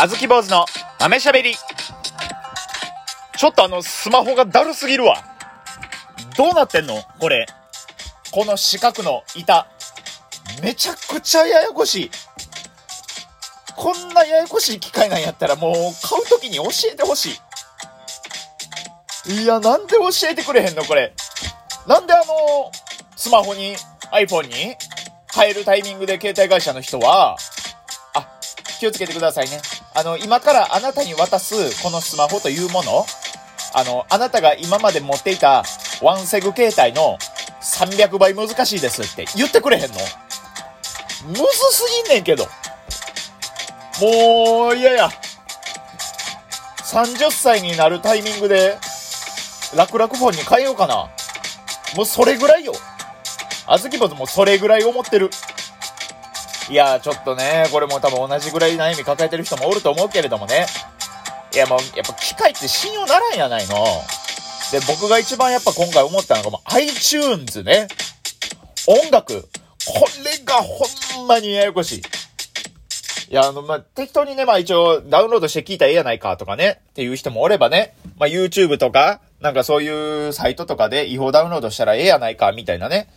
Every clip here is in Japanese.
あずき坊主の豆しゃべり。ちょっとあの、スマホがだるすぎるわ。どうなってんの？これ。この四角の板。めちゃくちゃややこしい。こんなややこしい機械なんやったらもう買うときに教えてほしい。いや、なんで教えてくれへんの？これ。なんであの、スマホに、iPhone に変えるタイミングで携帯会社の人は、あ、気をつけてくださいね。あの、今からあなたに渡すこのスマホというもの、あの、あなたが今まで持っていたワンセグ携帯の300倍難しいですって言ってくれへんの？むずすぎんねんけど。もう、いやいや。30歳になるタイミングで、楽々フォンに変えようかな。もうそれぐらいよ。あずきぼずもそれぐらい思ってる。いやちょっとね、これも多分同じぐらい悩み抱えてる人もおると思うけれどもね。いやもう、やっぱ機械って信用ならんやないの。で、僕が一番やっぱ今回思ったのがもう iTunes ね。音楽。これがほんまにややこしい。いや、あの、まあ、適当にね、まあ一応ダウンロードして聞いたらええやないかとかね、っていう人もおればね、まあ YouTube とか、なんかそういうサイトとかで違法ダウンロードしたらええやないか、みたいなね。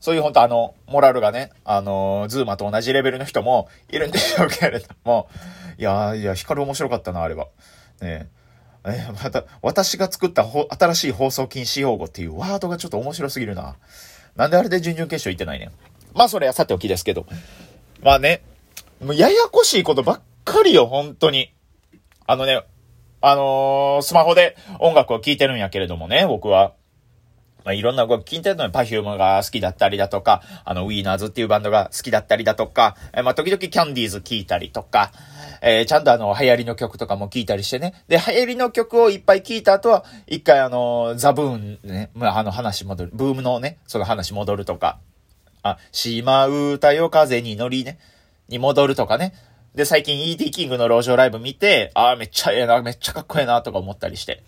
そういう本当あの、モラルがね、あの、ズーマと同じレベルの人もいるんでしょうけれども、いやいや、光面白かったな、あれは。ねえ。え、また、私が作った新しい放送禁止用語っていうワードがちょっと面白すぎるな。なんであれで準々決勝行ってないねん。まあそれはさておきですけど。まあね、もうややこしいことばっかりよ、本当に。あのね、あのー、スマホで音楽を聴いてるんやけれどもね、僕は。まあ、いろんな動き聞いてるのに Perfume が好きだったりだとか、あの、ウィーナーズっていうバンドが好きだったりだとか、え、まあ、時々キャンディーズ聞いたりとか、えー、ちゃんとあの、流行りの曲とかも聞いたりしてね。で、流行りの曲をいっぱい聞いた後は、一回あの、ザブーンね、まあ、あの話戻る、ブームのね、その話戻るとか、あ、島歌よ風に乗りね、に戻るとかね。で、最近 ET キングの路上ライブ見て、ああ、めっちゃええな、めっちゃかっこええな、とか思ったりして。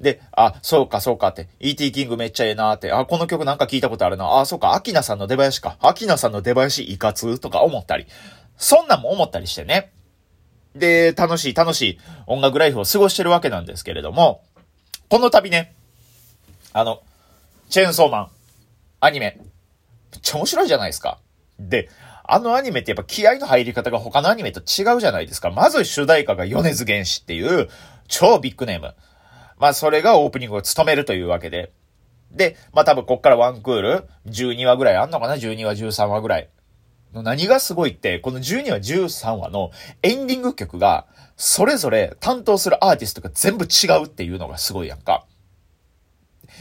で、あ、そうか、そうかって。E.T. キングめっちゃええなーって。あ、この曲なんか聞いたことあるな。あ、そうか、アキナさんの出囃子か。アキナさんの出囃子いかつ？とか思ったり。そんなんも思ったりしてね。で、楽しい楽しい音楽ライフを過ごしてるわけなんですけれども、この度ね、あの、チェーンソーマン、アニメ、めっちゃ面白いじゃないですか。で、あのアニメってやっぱ気合の入り方が他のアニメと違うじゃないですか。まず主題歌が米津玄師っていう超ビッグネーム。まあそれがオープニングを務めるというわけで。で、まあ多分こっからワンクール、12話ぐらいあんのかな ?12 話、13話ぐらい。何がすごいって、この12話、13話のエンディング曲が、それぞれ担当するアーティストが全部違うっていうのがすごいやんか。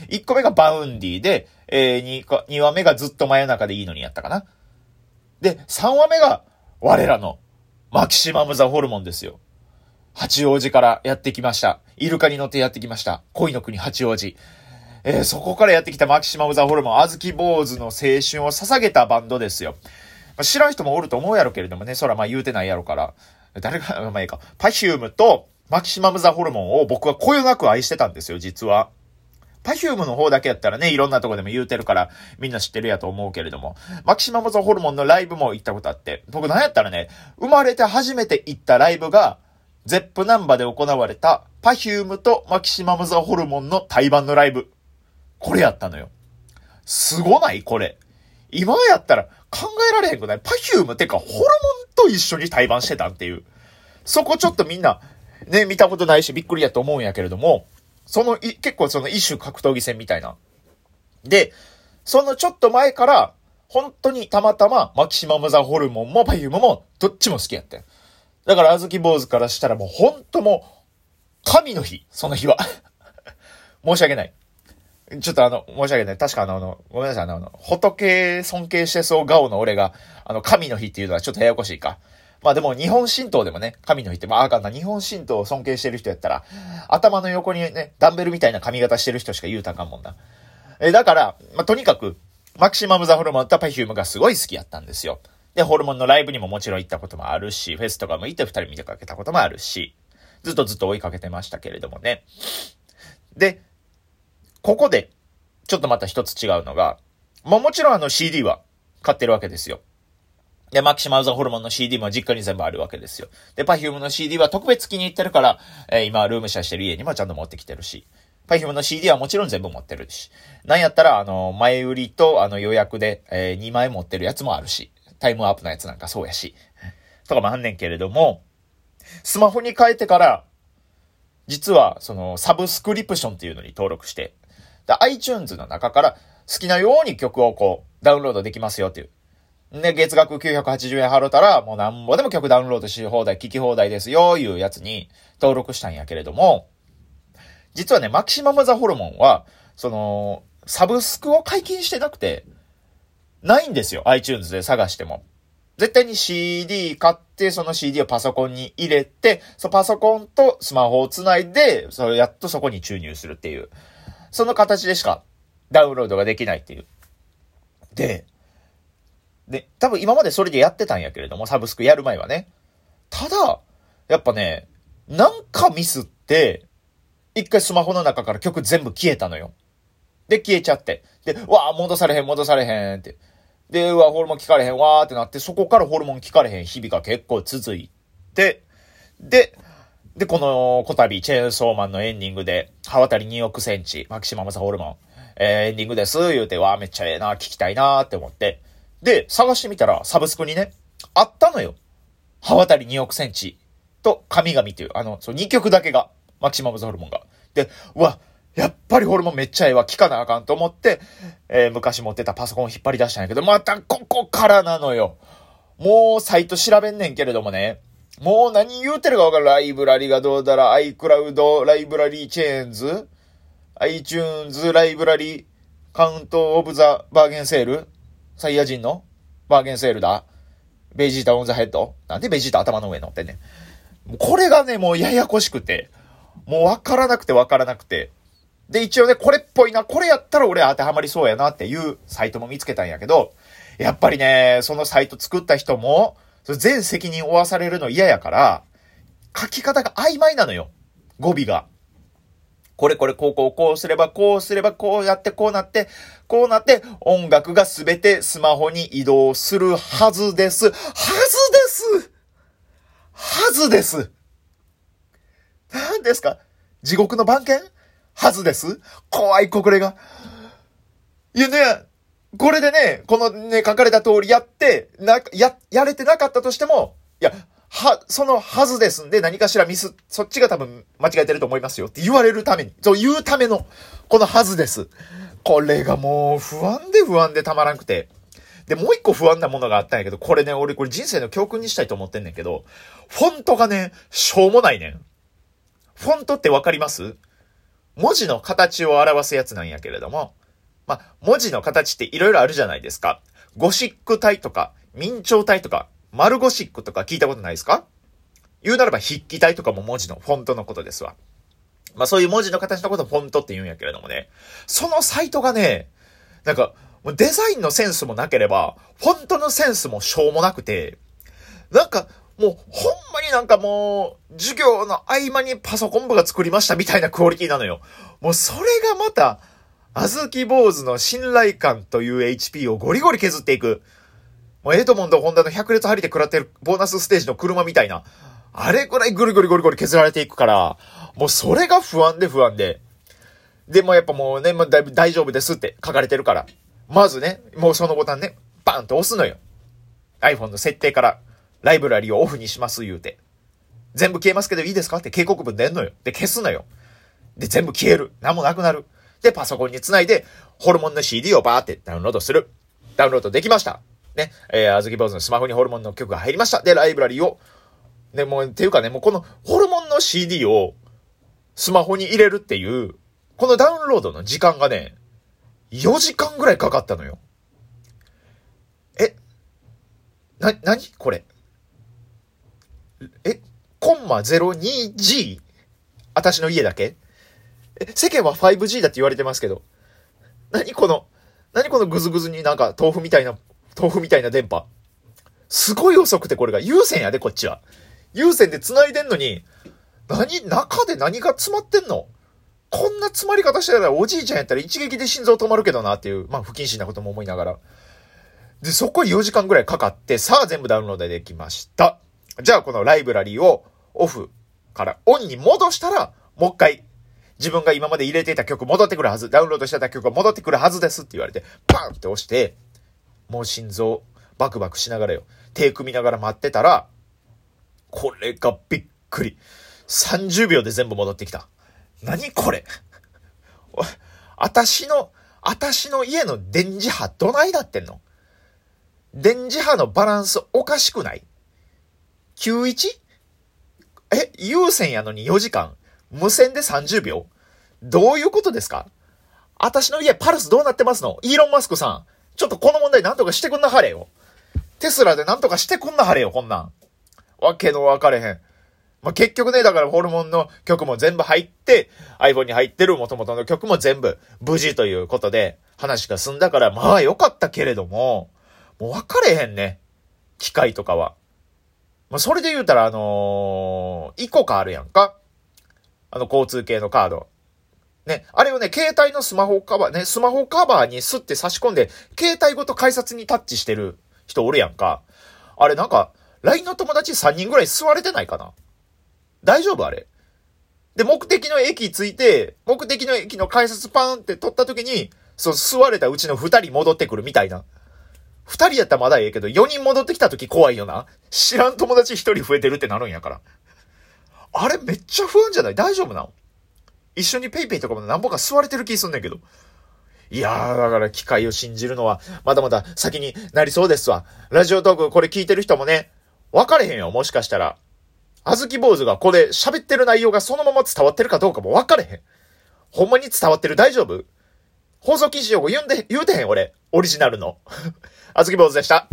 1個目が Vaundy で、えー、2, 2話目がずっと真夜中でいいのにやったかな？で、3話目が我らのマキシマムザホルモンですよ。八王子からやってきました。イルカに乗ってやってきました。恋の国八王子。えー、そこからやってきたマキシマムザホルモン、あずき坊主の青春を捧げたバンドですよ。まあ、知らん人もおると思うやろけれどもね、そらまあ言うてないやろから。誰が、まあいいか。パヒュームとマキシマムザホルモンを僕はこよなく愛してたんですよ、実は。パフュームの方だけやったらね、いろんなとこでも言うてるから、みんな知ってるやと思うけれども、マキシマムザホルモンのライブも行ったことあって、僕なんやったらね、生まれて初めて行ったライブが、 Zepp Namba で行われた、 Perfumeとマキシマムザホルモンの対バンのライブ。これやったのよ。すごない？これ。今やったら考えられへんくない？ Perfumeってか、ホルモンと一緒に対バンしてたんっていう。そこちょっとみんな、ね、見たことないしびっくりやと思うんやけれども、その、い、結構その一種格闘技戦みたいな。で、そのちょっと前から、本当にたまたま、マキシマムザホルモンもパユームも、どっちも好きやったよ。だから、あずき坊主からしたらもう本当もう、神の日、その日は。申し訳ない。ちょっとあの、申し訳ない。確かあの、あのごめんなさい、あの、仏尊敬してそう顔の俺が、あの、神の日っていうのはちょっとややこしいか。まあでも日本神道でもね、神の日って、まああかんな、日本神道を尊敬してる人やったら、頭の横にね、ダンベルみたいな髪型してる人しか言うたかんもんな。え、だから、まあとにかく、マキシマムザホルモンとパフュームがすごい好きやったんですよ。で、ホルモンのライブにももちろん行ったこともあるし、フェスとかも行って二人見てかけたこともあるし、ずっとずっと追いかけてましたけれどもね。で、ここで、ちょっとまた一つ違うのが、まもちろんあの CD は買ってるわけですよ。で、マキシマウザホルモンの CD も実家に全部あるわけですよ。で、パフュームの CD は特別気に入ってるから、えー、今、ルームシェアしてる家にもちゃんと持ってきてるし。パフュームの CD はもちろん全部持ってるし。なんやったら、あの、前売りと、あの、予約で、えー、2枚持ってるやつもあるし。 Time Warp のやつなんかそうやし。とかもあんねんけれども、スマホに変えてから、実は、その、サブスクリプションっていうのに登録して、で、iTunes の中から好きなように曲をこう、ダウンロードできますよっていう。で、月額980円払ったら、もうなんぼでも曲ダウンロードし放題、聴き放題ですよ、いうやつに登録したんやけれども、実はね、マキシマムザホルモンは、その、サブスクを解禁してなくて、ないんですよ、iTunes で探しても。絶対に CD 買って、その CD をパソコンに入れて、そのパソコンとスマホをつないで、それやっとそこに注入するっていう。その形でしかダウンロードができないっていう。で、で、多分今までそれでやってたんやけれども、サブスクやる前はね。ただ、やっぱね、なんかミスって、一回スマホの中から曲全部消えたのよ。で、消えちゃって。で、わあ、戻されへん、戻されへんって。で、うわ、ホルモン効かれへんわーってなって、そこからホルモン効かれへん日々が結構続いて、で、で、この、こたび、チェーンソーマンのエンディングで、刃渡り2億センチ、マキシマムサホルモン、えー、エンディングです、言うて、わーめっちゃええな、聞きたいなーって思って、で、探してみたら、サブスクにね、あったのよ。刃渡り2億センチと神々っていう、あの、そう2曲だけが、マキシマムズホルモンが。で、うわ、やっぱりホルモンめっちゃええわ、聞かなあかんと思って、えー、昔持ってたパソコンを引っ張り出したんやけど、またここからなのよ。もうサイト調べんねんけれどもね、もう何言うてるかわかる。ライブラリがどうだら、iCloud ライブラリーチェーンズ ?iTunes ライブラリーカウントオブザバーゲンセールサイヤ人のバーゲンセールだ。ベジータオンザヘッドなんでベジータ頭の上乗ってんねん。これがね、もうややこしくて、もうわからなくてわからなくて。で、一応ね、これっぽいな、これやったら俺当てはまりそうやなっていうサイトも見つけたんやけど、やっぱりね、そのサイト作った人も、全責任負わされるの嫌やから、書き方が曖昧なのよ。語尾が。これこれこうこうこうすればこうすればこうやってこうなって、こうなって音楽がすべてスマホに移動するはずです。はずですはずです何ですか?地獄の番犬?はずです怖いこれが。いやね、これでね、このね、書かれた通りやって、な、や、やれてなかったとしても、いや、は、そのはずですんで何かしらミス、そっちが多分間違えてると思いますよって言われるために、そう言うための、このはずです。これがもう不安で不安でたまらんくて。で、もう一個不安なものがあったんやけど、これね、俺これ人生の教訓にしたいと思ってんねんけど、フォントがね、しょうもないねん。フォントってわかります？文字の形を表すやつなんやけれども、まあ、文字の形って色々あるじゃないですか。ゴシック体とか、明朝体とか、マルゴシックとか聞いたことないですか？言うならば筆記体とかも文字のフォントのことですわ。まあそういう文字の形のことをフォントって言うんやけれどもね、そのサイトがね、なんか、デザインのセンスもなければ、フォントのセンスもしょうもなくて、なんか、もう、ほんまになんかもう、授業の合間にパソコン部が作りましたみたいなクオリティなのよ。もうそれがまた、あずき坊主の信頼感という HP をゴリゴリ削っていく。もうエドモンド・ホンダの百列張りで食らってるボーナスステージの車みたいな、あれくらいぐるぐるぐるぐる削られていくから、もうそれが不安で不安で。でもやっぱもうね、もうだいぶ大丈夫ですって書かれてるから。まずね、もうそのボタンね、バンと押すのよ。iPhone の設定からライブラリをオフにします言うて。全部消えますけどいいですか？って警告文出んのよ。で、消すのよ。で、全部消える。何もなくなる。で、パソコンにつないで、ホルモンの CD をバーってダウンロードする。ダウンロードできました。ね、えー、あずき坊主のスマホにホルモンの曲が入りました。で、ライブラリを、ね、もう、ていうかね、もうこのホルモンの CD をスマホに入れるっていう、このダウンロードの時間がね、4時間ぐらいかかったのよ。え、な、なにこれ。え、コンマ 02G? 私の家だけ？え、世間は 5G だって言われてますけど。何この、何このグズグズになんか豆腐みたいな豆腐みたいな電波？すごい遅くてこれが有線やで、こっちは。有線で繋いでんのに、何、中で何が詰まってんの？こんな詰まり方してたらおじいちゃんやったら一撃で心臓止まるけどなっていう、まあ不謹慎なことも思いながら。で、そこ4時間ぐらいかかって、さあ全部ダウンロードできました。じゃあこのライブラリーをオフからオンに戻したら、もう一回、自分が今まで入れていた曲戻ってくるはず、ダウンロードしてた曲が戻ってくるはずですって言われて、パンって押して、もう心臓バクバクしながらよ、手組みながら待ってたら、これがびっくり。30秒で全部戻ってきた。何これ？あたしの、あたしの家の電磁波どないなってんの？電磁波のバランスおかしくない？?91? え、有線やのに4時間？無線で30秒？どういうことですか？あたしの家パルスどうなってますの？イーロン・マスクさん。ちょっとこの問題なんとかしてくんなはれよ。テスラでなんとかしてくんなはれよ、こんなん。わけのわかれへん。まあ、結局ね、だからホルモンの曲も全部入って、iPhone に入ってる元々の曲も全部無事ということで話が済んだから、まあ良かったけれども、もう分かれへんね。機械とかは。まあ、それで言うたら、あのー、イコカあるやんか。あの、交通系のカード。ね、あれをね、携帯のスマホカバー、ね、スマホカバーにスッて差し込んで、携帯ごと改札にタッチしてる人おるやんか。あれなんか、LINE の友達3人ぐらい座れてないかな大丈夫あれ。で、目的の駅着いて、目的の駅の改札パーンって取った時に、そう、座れたうちの二人戻ってくるみたいな。二人やったらまだええけど、四人戻ってきた時怖いよな。知らん友達一人増えてるってなるんやから。あれめっちゃ不安じゃない？大丈夫なの一緒にペイペイとかも何ぼか座れてる気すんねんけど。いやー、だから機械を信じるのは、まだまだ先になりそうですわ。ラジオトークこれ聞いてる人もね、分かれへんよ、もしかしたら。あずき坊主がこれ喋ってる内容がそのまま伝わってるかどうかも分かれへん。ほんまに伝わってる？大丈夫？放送禁止用語言うんで、言うてへん俺。オリジナルの。あずき坊主でした。